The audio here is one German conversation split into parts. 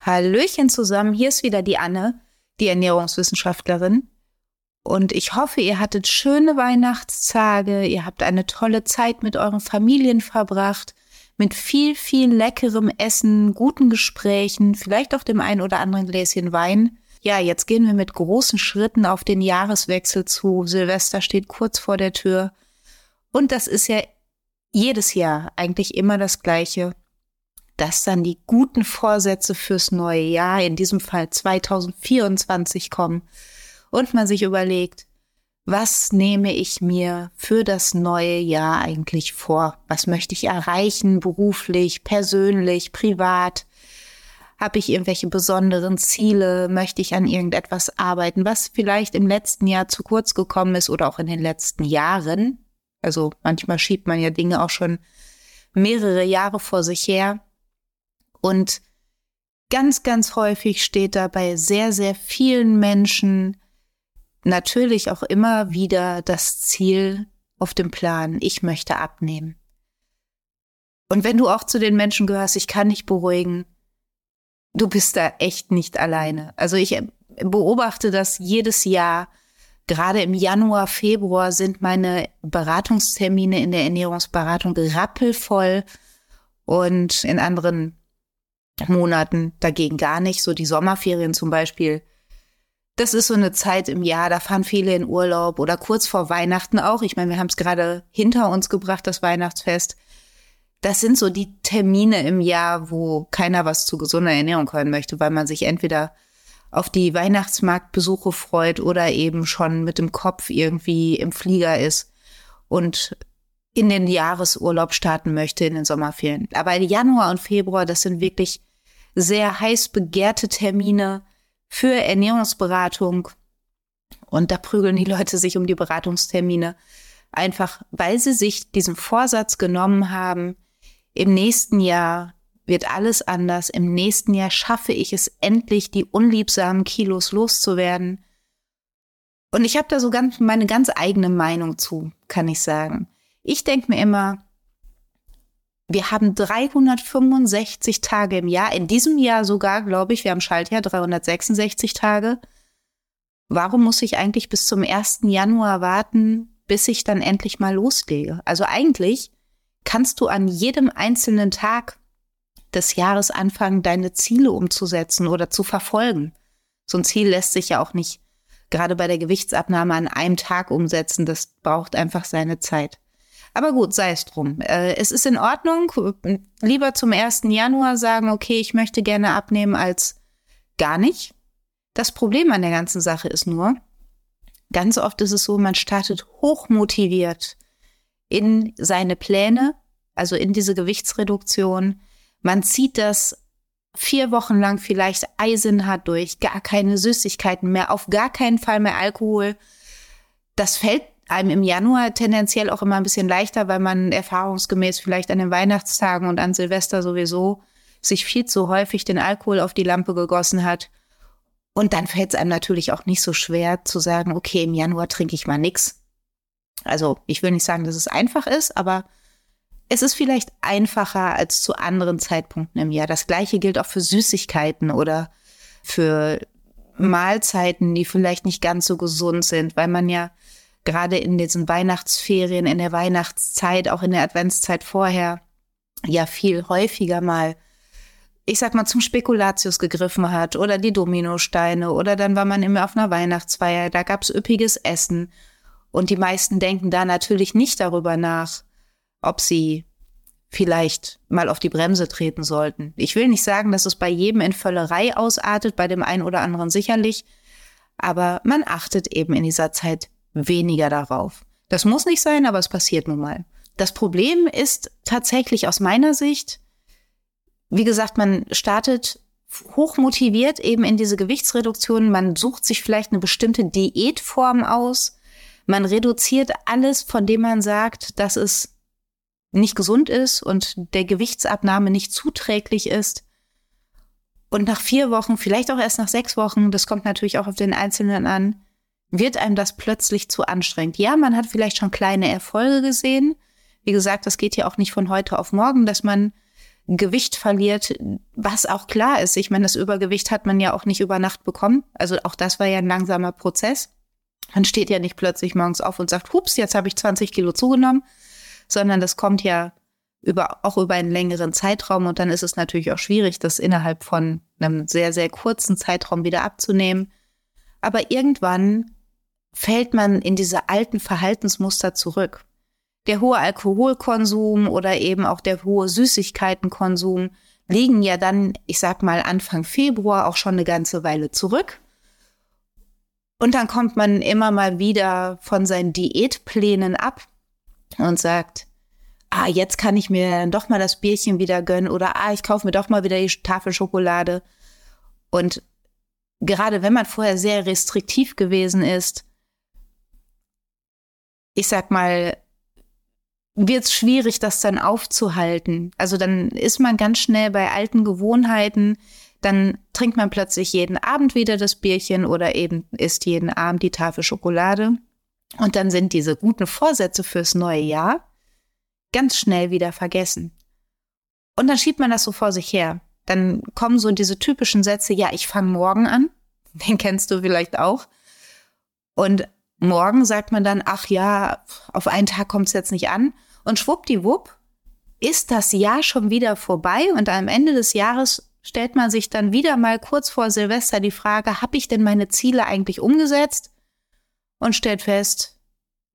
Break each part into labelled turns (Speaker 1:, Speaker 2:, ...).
Speaker 1: Hallöchen zusammen, hier ist wieder die Anne, die Ernährungswissenschaftlerin. Und ich hoffe, ihr hattet schöne Weihnachtstage, ihr habt eine tolle Zeit mit euren Familien verbracht, mit viel, viel leckerem Essen, guten Gesprächen, vielleicht auch dem ein oder anderen Gläschen Wein. Ja, jetzt gehen wir mit großen Schritten auf den Jahreswechsel zu. Silvester steht kurz vor der Tür. Und das ist ja jedes Jahr eigentlich immer das Gleiche, dass dann die guten Vorsätze fürs neue Jahr, in diesem Fall 2024 kommen und man sich überlegt, was nehme ich mir für das neue Jahr eigentlich vor? Was möchte ich erreichen, beruflich, persönlich, privat? Habe ich irgendwelche besonderen Ziele? Möchte ich an irgendetwas arbeiten, was vielleicht im letzten Jahr zu kurz gekommen ist oder auch in den letzten Jahren? Also manchmal schiebt man ja Dinge auch schon mehrere Jahre vor sich her. Und ganz, ganz häufig steht da bei sehr, sehr vielen Menschen natürlich auch immer wieder das Ziel auf dem Plan, ich möchte abnehmen. Und wenn du auch zu den Menschen gehörst, ich kann dich beruhigen, du bist da echt nicht alleine. Also ich beobachte das jedes Jahr. Gerade im Januar, Februar sind meine Beratungstermine in der Ernährungsberatung rappelvoll und in anderen Monaten dagegen gar nicht. So die Sommerferien zum Beispiel. Das ist so eine Zeit im Jahr, da fahren viele in Urlaub oder kurz vor Weihnachten auch. Ich meine, wir haben es gerade hinter uns gebracht, das Weihnachtsfest das sind so die Termine im Jahr, wo keiner was zu gesunder Ernährung hören möchte, weil man sich entweder auf die Weihnachtsmarktbesuche freut oder eben schon mit dem Kopf irgendwie im Flieger ist und in den Jahresurlaub starten möchte in den Sommerferien. Aber Januar und Februar, das sind wirklich sehr heiß begehrte Termine für Ernährungsberatung. Und da prügeln die Leute sich um die Beratungstermine. Einfach, weil sie sich diesen Vorsatz genommen haben, im nächsten Jahr wird alles anders. Im nächsten Jahr schaffe ich es endlich, die unliebsamen Kilos loszuwerden. Und ich habe da so ganz meine ganz eigene Meinung zu, kann ich sagen. Ich denke mir immer, wir haben 365 Tage im Jahr, in diesem Jahr sogar, glaube ich, wir haben Schaltjahr 366 Tage. Warum muss ich eigentlich bis zum 1. Januar warten, bis ich dann endlich mal loslege? Also eigentlich kannst du an jedem einzelnen Tag des Jahres anfangen, deine Ziele umzusetzen oder zu verfolgen. So ein Ziel lässt sich ja auch nicht gerade bei der Gewichtsabnahme an einem Tag umsetzen. Das braucht einfach seine Zeit. Aber gut, sei es drum. Äh, es ist in Ordnung. Lieber zum 1. Januar sagen, okay, ich möchte gerne abnehmen als gar nicht. Das Problem an der ganzen Sache ist nur, ganz oft ist es so, man startet hochmotiviert in seine Pläne, also in diese Gewichtsreduktion. Man zieht das vier Wochen lang vielleicht eisenhart durch, gar keine Süßigkeiten mehr, auf gar keinen Fall mehr Alkohol. Das fällt einem im Januar tendenziell auch immer ein bisschen leichter, weil man erfahrungsgemäß vielleicht an den Weihnachtstagen und an Silvester sowieso sich viel zu häufig den Alkohol auf die Lampe gegossen hat. Und dann fällt es einem natürlich auch nicht so schwer zu sagen, okay, im Januar trinke ich mal nix. Also ich will nicht sagen, dass es einfach ist, aber es ist vielleicht einfacher als zu anderen Zeitpunkten im Jahr. Das gleiche gilt auch für Süßigkeiten oder für Mahlzeiten, die vielleicht nicht ganz so gesund sind, weil man ja gerade in diesen Weihnachtsferien, in der Weihnachtszeit, auch in der Adventszeit vorher ja viel häufiger mal, ich sag mal, zum Spekulatius gegriffen hat oder die Dominosteine oder dann war man immer auf einer Weihnachtsfeier, da gab's üppiges Essen und die meisten denken da natürlich nicht darüber nach, ob sie vielleicht mal auf die Bremse treten sollten. Ich will nicht sagen, dass es bei jedem in Völlerei ausartet, bei dem einen oder anderen sicherlich, aber man achtet eben in dieser Zeit weniger darauf. Das muss nicht sein, aber es passiert nun mal. Das Problem ist tatsächlich aus meiner Sicht, wie gesagt, man startet hochmotiviert eben in diese Gewichtsreduktion, man sucht sich vielleicht eine bestimmte Diätform aus, man reduziert alles, von dem man sagt, dass es nicht gesund ist und der Gewichtsabnahme nicht zuträglich ist. Und nach vier Wochen, vielleicht auch erst nach sechs Wochen, das kommt natürlich auch auf den Einzelnen an, wird einem das plötzlich zu anstrengend. Ja, man hat vielleicht schon kleine Erfolge gesehen. Wie gesagt, das geht ja auch nicht von heute auf morgen, dass man Gewicht verliert, was auch klar ist. Ich meine, das Übergewicht hat man ja auch nicht über Nacht bekommen. Also auch das war ja ein langsamer Prozess. Man steht ja nicht plötzlich morgens auf und sagt, hups, jetzt habe ich 20 Kilo zugenommen, sondern das kommt ja über, auch über einen längeren Zeitraum und dann ist es natürlich auch schwierig, das innerhalb von einem sehr, sehr kurzen Zeitraum wieder abzunehmen. Aber irgendwann fällt man in diese alten Verhaltensmuster zurück. Der hohe Alkoholkonsum oder eben auch der hohe Süßigkeitenkonsum liegen ja dann, ich sag mal, Anfang Februar auch schon eine ganze Weile zurück. Und dann kommt man immer mal wieder von seinen Diätplänen ab und sagt, ah, jetzt kann ich mir doch mal das Bierchen wieder gönnen oder ah, ich kaufe mir doch mal wieder die Tafel Schokolade. Und gerade wenn man vorher sehr restriktiv gewesen ist, ich sag mal, wird es schwierig, das dann aufzuhalten. Also dann ist man ganz schnell bei alten Gewohnheiten, dann trinkt man plötzlich jeden Abend wieder das Bierchen oder eben isst jeden Abend die Tafel Schokolade. Und dann sind diese guten Vorsätze fürs neue Jahr ganz schnell wieder vergessen. Und dann schiebt man das so vor sich her. Dann kommen so diese typischen Sätze, ja, ich fange morgen an. Den kennst du vielleicht auch. Und morgen sagt man dann, ach ja, auf einen Tag kommt es jetzt nicht an. Und schwuppdiwupp ist das Jahr schon wieder vorbei und am Ende des Jahres stellt man sich dann wieder mal kurz vor Silvester die Frage, habe ich denn meine Ziele eigentlich umgesetzt? Und stellt fest,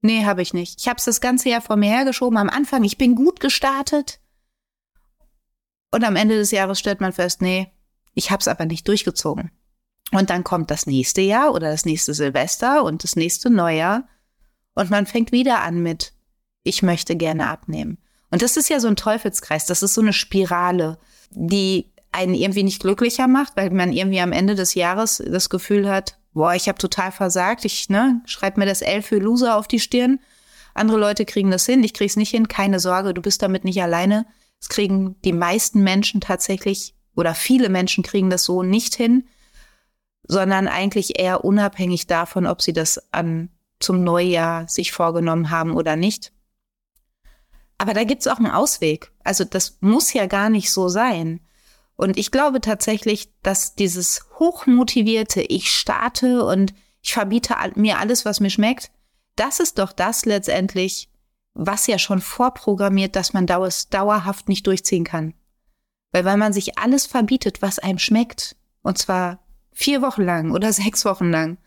Speaker 1: nee, habe ich nicht. Ich habe es das ganze Jahr vor mir hergeschoben. Am Anfang, ich bin gut gestartet. Und am Ende des Jahres stellt man fest, nee, ich habe es aber nicht durchgezogen. Und dann kommt das nächste Jahr oder das nächste Silvester und das nächste Neujahr. Und man fängt wieder an mit, ich möchte gerne abnehmen. Und das ist ja so ein Teufelskreis, das ist so eine Spirale, die einen irgendwie nicht glücklicher macht, weil man irgendwie am Ende des Jahres das Gefühl hat, boah, ich habe total versagt, ich ne, schreib mir das L für Loser auf die Stirn. Andere Leute kriegen das hin, ich krieg's nicht hin, keine Sorge, du bist damit nicht alleine. Es kriegen die meisten Menschen tatsächlich oder viele Menschen kriegen das so nicht hin, sondern eigentlich eher unabhängig davon, ob sie das an zum Neujahr sich vorgenommen haben oder nicht. Aber da gibt's auch einen Ausweg. Also das muss ja gar nicht so sein. Und ich glaube tatsächlich, dass dieses hochmotivierte, ich starte und ich verbiete mir alles, was mir schmeckt, das ist doch das letztendlich, was ja schon vorprogrammiert, dass man dauerhaft nicht durchziehen kann. Weil weil man sich alles verbietet, was einem schmeckt, und zwar vier Wochen lang oder sechs Wochen lang,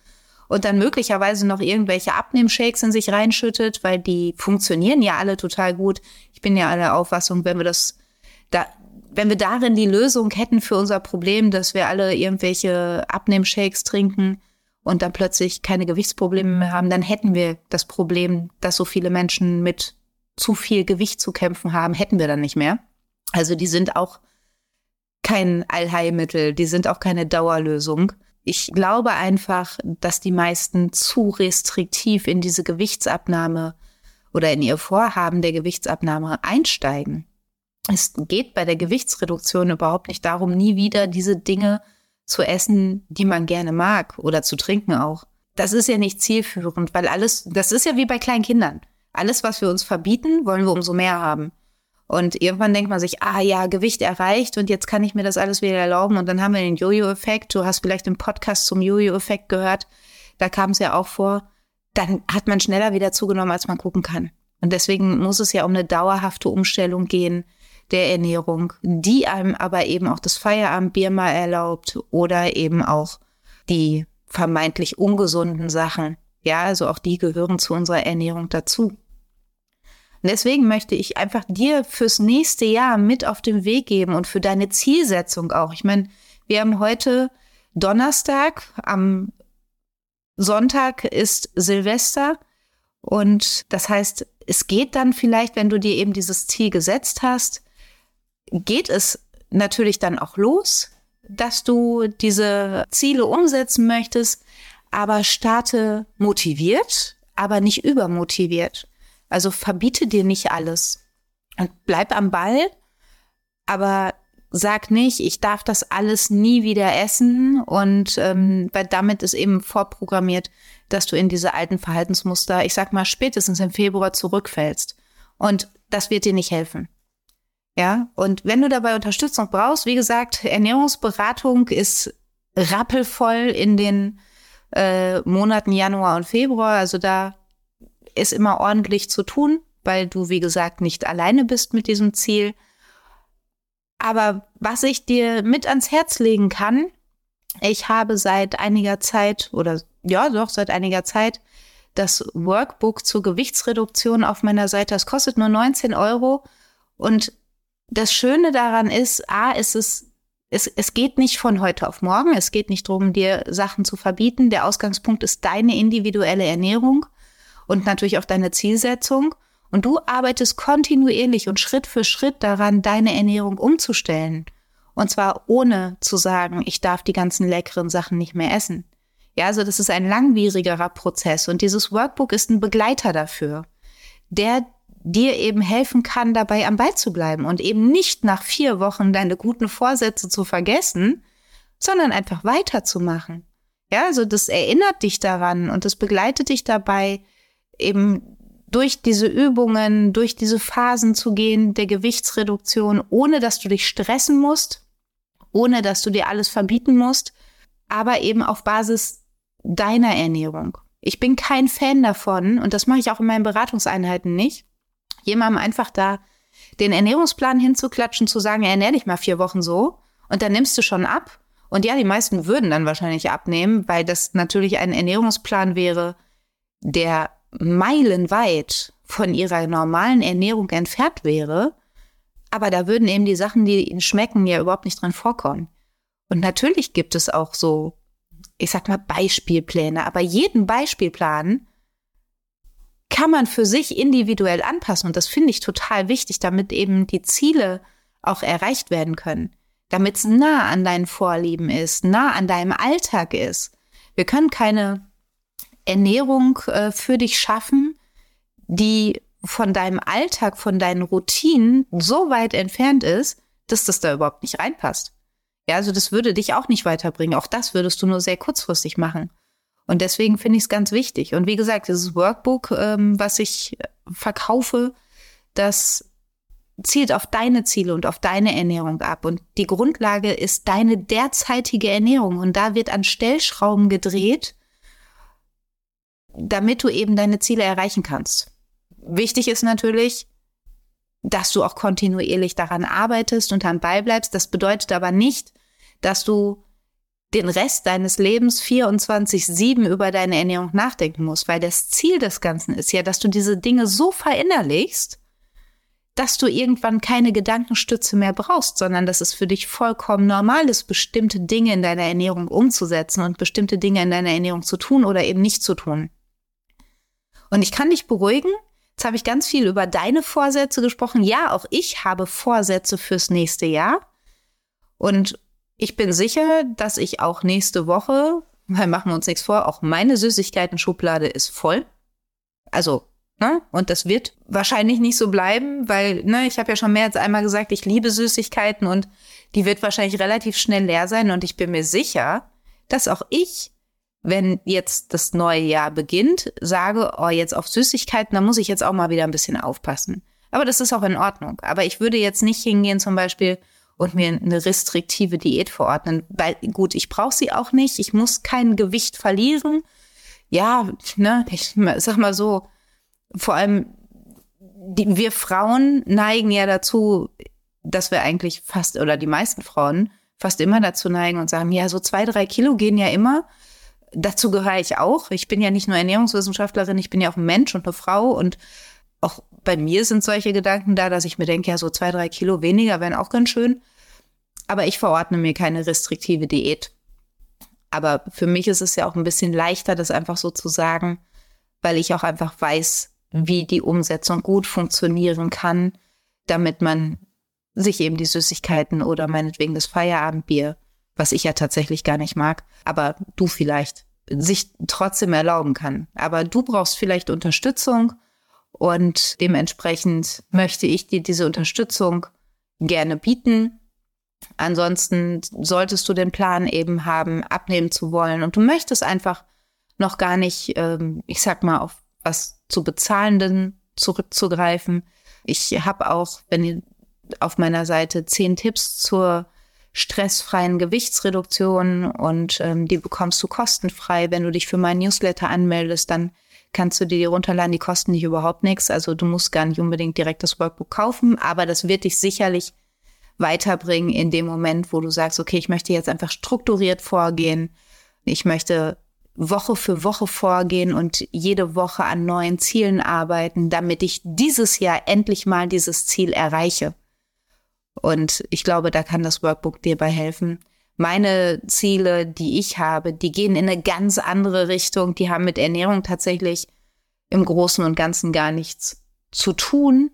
Speaker 1: und dann möglicherweise noch irgendwelche Abnehmshakes in sich reinschüttet, weil die funktionieren ja alle total gut. Ich bin ja aller Auffassung, wenn wir das da, wenn wir darin die Lösung hätten für unser Problem, dass wir alle irgendwelche Abnehmshakes trinken und dann plötzlich keine Gewichtsprobleme mehr haben, dann hätten wir das Problem, dass so viele Menschen mit zu viel Gewicht zu kämpfen haben, hätten wir dann nicht mehr. Also die sind auch kein Allheilmittel, die sind auch keine Dauerlösung. Ich glaube einfach, dass die meisten zu restriktiv in diese Gewichtsabnahme oder in ihr Vorhaben der Gewichtsabnahme einsteigen. Es geht bei der Gewichtsreduktion überhaupt nicht darum, nie wieder diese Dinge zu essen, die man gerne mag oder zu trinken auch. Das ist ja nicht zielführend, weil alles, das ist ja wie bei kleinen Kindern. Alles, was wir uns verbieten, wollen wir umso mehr haben. Und irgendwann denkt man sich, ah ja, Gewicht erreicht und jetzt kann ich mir das alles wieder erlauben. Und dann haben wir den Jojo-Effekt. Du hast vielleicht den Podcast zum Jojo-Effekt gehört. Da kam es ja auch vor. Dann hat man schneller wieder zugenommen, als man gucken kann. Und deswegen muss es ja um eine dauerhafte Umstellung gehen der Ernährung, die einem aber eben auch das Feierabendbier mal erlaubt oder eben auch die vermeintlich ungesunden Sachen. Ja, also auch die gehören zu unserer Ernährung dazu. Und deswegen möchte ich einfach dir fürs nächste Jahr mit auf den Weg geben und für deine Zielsetzung auch. Ich meine, wir haben heute Donnerstag, am Sonntag ist Silvester und das heißt, es geht dann vielleicht, wenn du dir eben dieses Ziel gesetzt hast, geht es natürlich dann auch los, dass du diese Ziele umsetzen möchtest, aber starte motiviert, aber nicht übermotiviert. Also verbiete dir nicht alles und bleib am Ball, aber sag nicht, ich darf das alles nie wieder essen und ähm, weil damit ist eben vorprogrammiert, dass du in diese alten Verhaltensmuster, ich sag mal, spätestens im Februar zurückfällst. Und das wird dir nicht helfen. Ja, und wenn du dabei Unterstützung brauchst, wie gesagt, Ernährungsberatung ist rappelvoll in den äh, Monaten Januar und Februar. Also da ist immer ordentlich zu tun, weil du, wie gesagt, nicht alleine bist mit diesem Ziel. Aber was ich dir mit ans Herz legen kann, ich habe seit einiger Zeit oder ja, doch seit einiger Zeit das Workbook zur Gewichtsreduktion auf meiner Seite. Das kostet nur 19 Euro und das Schöne daran ist, A, ist es, es, es geht nicht von heute auf morgen. Es geht nicht darum, dir Sachen zu verbieten. Der Ausgangspunkt ist deine individuelle Ernährung und natürlich auch deine Zielsetzung. Und du arbeitest kontinuierlich und Schritt für Schritt daran, deine Ernährung umzustellen. Und zwar ohne zu sagen, ich darf die ganzen leckeren Sachen nicht mehr essen. Ja, also das ist ein langwierigerer Prozess und dieses Workbook ist ein Begleiter dafür, der dir eben helfen kann, dabei am Ball zu bleiben und eben nicht nach vier Wochen deine guten Vorsätze zu vergessen, sondern einfach weiterzumachen. Ja, also das erinnert dich daran und das begleitet dich dabei, eben durch diese Übungen, durch diese Phasen zu gehen der Gewichtsreduktion, ohne dass du dich stressen musst, ohne dass du dir alles verbieten musst, aber eben auf Basis deiner Ernährung. Ich bin kein Fan davon und das mache ich auch in meinen Beratungseinheiten nicht, jemandem einfach da den Ernährungsplan hinzuklatschen, zu sagen, ernähr dich mal vier Wochen so und dann nimmst du schon ab. Und ja, die meisten würden dann wahrscheinlich abnehmen, weil das natürlich ein Ernährungsplan wäre, der meilenweit von ihrer normalen Ernährung entfernt wäre. Aber da würden eben die Sachen, die ihnen schmecken, ja überhaupt nicht dran vorkommen. Und natürlich gibt es auch so, ich sag mal, Beispielpläne, aber jeden Beispielplan kann man für sich individuell anpassen. Und das finde ich total wichtig, damit eben die Ziele auch erreicht werden können. Damit es nah an deinen Vorlieben ist, nah an deinem Alltag ist. Wir können keine Ernährung äh, für dich schaffen, die von deinem Alltag, von deinen Routinen so weit entfernt ist, dass das da überhaupt nicht reinpasst. Ja, also das würde dich auch nicht weiterbringen. Auch das würdest du nur sehr kurzfristig machen. Und deswegen finde ich es ganz wichtig. Und wie gesagt, dieses Workbook, ähm, was ich verkaufe, das zielt auf deine Ziele und auf deine Ernährung ab. Und die Grundlage ist deine derzeitige Ernährung. Und da wird an Stellschrauben gedreht, damit du eben deine Ziele erreichen kannst. Wichtig ist natürlich, dass du auch kontinuierlich daran arbeitest und am Ball bleibst. Das bedeutet aber nicht, dass du den Rest deines Lebens 24-7 über deine Ernährung nachdenken musst, weil das Ziel des Ganzen ist ja, dass du diese Dinge so verinnerlichst, dass du irgendwann keine Gedankenstütze mehr brauchst, sondern dass es für dich vollkommen normal ist, bestimmte Dinge in deiner Ernährung umzusetzen und bestimmte Dinge in deiner Ernährung zu tun oder eben nicht zu tun. Und ich kann dich beruhigen, jetzt habe ich ganz viel über deine Vorsätze gesprochen. Ja, auch ich habe Vorsätze fürs nächste Jahr. Und ich bin sicher, dass ich auch nächste Woche, weil machen wir uns nichts vor, auch meine Süßigkeiten-Schublade ist voll. Also, ne? Und das wird wahrscheinlich nicht so bleiben, weil, ne, ich habe ja schon mehr als einmal gesagt, ich liebe Süßigkeiten und die wird wahrscheinlich relativ schnell leer sein. Und ich bin mir sicher, dass auch ich, wenn jetzt das neue Jahr beginnt, sage, oh, jetzt auf Süßigkeiten, da muss ich jetzt auch mal wieder ein bisschen aufpassen. Aber das ist auch in Ordnung. Aber ich würde jetzt nicht hingehen, zum Beispiel, und mir eine restriktive Diät verordnen. Weil gut, ich brauche sie auch nicht. Ich muss kein Gewicht verlieren. Ja, ne, ich sag mal so, vor allem die, wir Frauen neigen ja dazu, dass wir eigentlich fast, oder die meisten Frauen fast immer dazu neigen und sagen, ja, so zwei, drei Kilo gehen ja immer. Dazu gehöre ich auch. Ich bin ja nicht nur Ernährungswissenschaftlerin, ich bin ja auch ein Mensch und eine Frau und auch bei mir sind solche Gedanken da, dass ich mir denke, ja, so zwei, drei Kilo weniger wären auch ganz schön. Aber ich verordne mir keine restriktive Diät. Aber für mich ist es ja auch ein bisschen leichter, das einfach so zu sagen, weil ich auch einfach weiß, wie die Umsetzung gut funktionieren kann, damit man sich eben die Süßigkeiten oder meinetwegen das Feierabendbier, was ich ja tatsächlich gar nicht mag, aber du vielleicht, sich trotzdem erlauben kann. Aber du brauchst vielleicht Unterstützung und dementsprechend möchte ich dir diese Unterstützung gerne bieten. Ansonsten solltest du den Plan eben haben, abnehmen zu wollen und du möchtest einfach noch gar nicht, ähm, ich sag mal, auf was zu bezahlenden zurückzugreifen. Ich habe auch, wenn ihr auf meiner Seite zehn Tipps zur stressfreien Gewichtsreduktion und ähm, die bekommst du kostenfrei. Wenn du dich für meinen Newsletter anmeldest, dann kannst du dir die runterladen. Die kosten dich überhaupt nichts. Also du musst gar nicht unbedingt direkt das Workbook kaufen, aber das wird dich sicherlich weiterbringen in dem Moment, wo du sagst, okay, ich möchte jetzt einfach strukturiert vorgehen. Ich möchte Woche für Woche vorgehen und jede Woche an neuen Zielen arbeiten, damit ich dieses Jahr endlich mal dieses Ziel erreiche. Und ich glaube, da kann das Workbook dir bei helfen. Meine Ziele, die ich habe, die gehen in eine ganz andere Richtung. Die haben mit Ernährung tatsächlich im Großen und Ganzen gar nichts zu tun.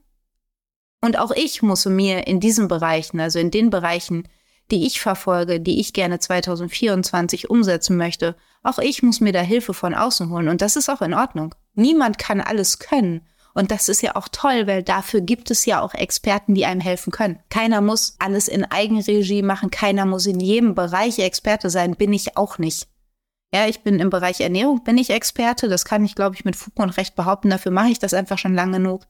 Speaker 1: Und auch ich muss mir in diesen Bereichen, also in den Bereichen, die ich verfolge, die ich gerne 2024 umsetzen möchte, auch ich muss mir da Hilfe von außen holen. Und das ist auch in Ordnung. Niemand kann alles können. Und das ist ja auch toll, weil dafür gibt es ja auch Experten, die einem helfen können. Keiner muss alles in Eigenregie machen. Keiner muss in jedem Bereich Experte sein. Bin ich auch nicht. Ja, ich bin im Bereich Ernährung, bin ich Experte. Das kann ich, glaube ich, mit Fug und Recht behaupten. Dafür mache ich das einfach schon lange genug.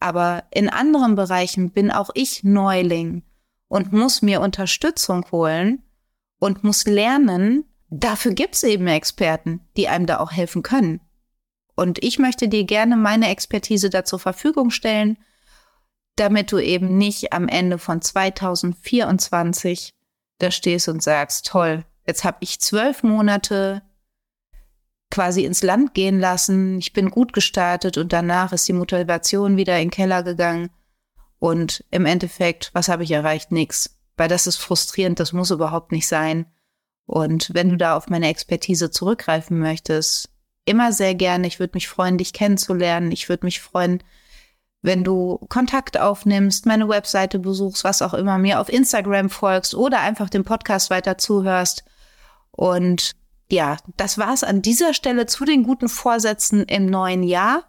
Speaker 1: Aber in anderen Bereichen bin auch ich Neuling und muss mir Unterstützung holen und muss lernen, dafür gibt es eben Experten, die einem da auch helfen können. Und ich möchte dir gerne meine Expertise da zur Verfügung stellen, damit du eben nicht am Ende von 2024 da stehst und sagst, toll, jetzt habe ich zwölf Monate quasi ins Land gehen lassen, ich bin gut gestartet und danach ist die Motivation wieder in den Keller gegangen und im Endeffekt, was habe ich erreicht? Nix. Weil das ist frustrierend, das muss überhaupt nicht sein. Und wenn du da auf meine Expertise zurückgreifen möchtest, immer sehr gerne. Ich würde mich freuen, dich kennenzulernen. Ich würde mich freuen, wenn du Kontakt aufnimmst, meine Webseite besuchst, was auch immer, mir auf Instagram folgst oder einfach dem Podcast weiter zuhörst. Und ja, das war's an dieser Stelle zu den guten Vorsätzen im neuen Jahr.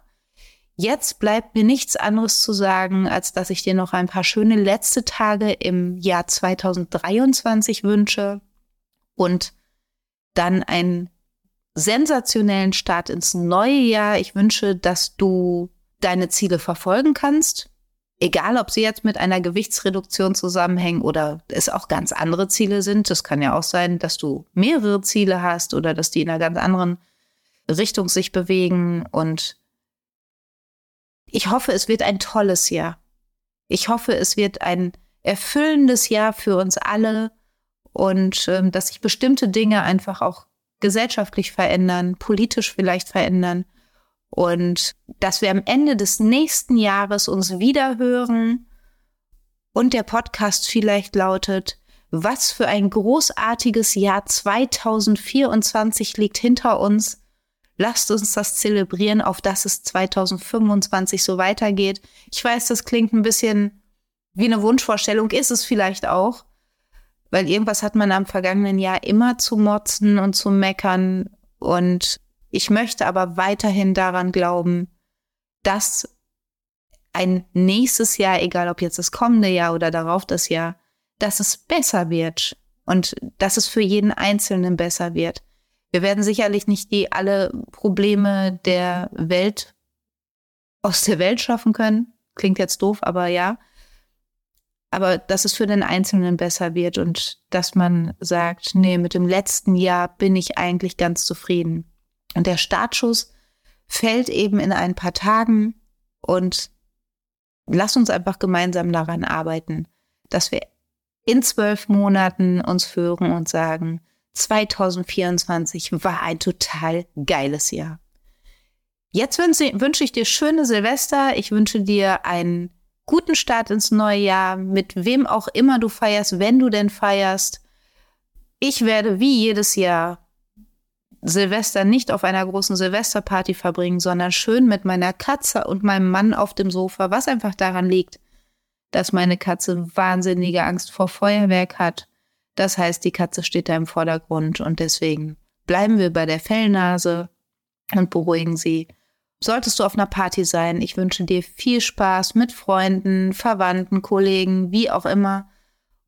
Speaker 1: Jetzt bleibt mir nichts anderes zu sagen, als dass ich dir noch ein paar schöne letzte Tage im Jahr 2023 wünsche und dann einen sensationellen Start ins neue Jahr. Ich wünsche, dass du deine Ziele verfolgen kannst, egal ob sie jetzt mit einer Gewichtsreduktion zusammenhängen oder es auch ganz andere Ziele sind. Das kann ja auch sein, dass du mehrere Ziele hast oder dass die in einer ganz anderen Richtung sich bewegen und ich hoffe, es wird ein tolles Jahr. Ich hoffe, es wird ein erfüllendes Jahr für uns alle und ähm, dass sich bestimmte Dinge einfach auch gesellschaftlich verändern, politisch vielleicht verändern und dass wir am Ende des nächsten Jahres uns wieder hören und der Podcast vielleicht lautet, was für ein großartiges Jahr 2024 liegt hinter uns. Lasst uns das zelebrieren, auf dass es 2025 so weitergeht. Ich weiß, das klingt ein bisschen wie eine Wunschvorstellung, ist es vielleicht auch, weil irgendwas hat man am vergangenen Jahr immer zu motzen und zu meckern. Und ich möchte aber weiterhin daran glauben, dass ein nächstes Jahr, egal ob jetzt das kommende Jahr oder darauf das Jahr, dass es besser wird und dass es für jeden Einzelnen besser wird. Wir werden sicherlich nicht die alle Probleme der Welt aus der Welt schaffen können. Klingt jetzt doof, aber ja. Aber dass es für den Einzelnen besser wird und dass man sagt, nee, mit dem letzten Jahr bin ich eigentlich ganz zufrieden. Und der Startschuss fällt eben in ein paar Tagen und lass uns einfach gemeinsam daran arbeiten, dass wir in zwölf Monaten uns führen und sagen, 2024 war ein total geiles Jahr. Jetzt wünsche ich dir schöne Silvester. Ich wünsche dir einen guten Start ins neue Jahr, mit wem auch immer du feierst, wenn du denn feierst. Ich werde wie jedes Jahr Silvester nicht auf einer großen Silvesterparty verbringen, sondern schön mit meiner Katze und meinem Mann auf dem Sofa, was einfach daran liegt, dass meine Katze wahnsinnige Angst vor Feuerwerk hat das heißt, die Katze steht da im Vordergrund und deswegen bleiben wir bei der Fellnase und beruhigen sie. Solltest du auf einer Party sein, ich wünsche dir viel Spaß mit Freunden, Verwandten, Kollegen, wie auch immer.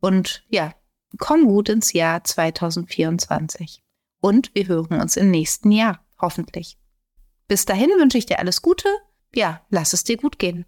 Speaker 1: Und ja, komm gut ins Jahr 2024. Und wir hören uns im nächsten Jahr, hoffentlich. Bis dahin wünsche ich dir alles Gute. Ja, lass es dir gut gehen.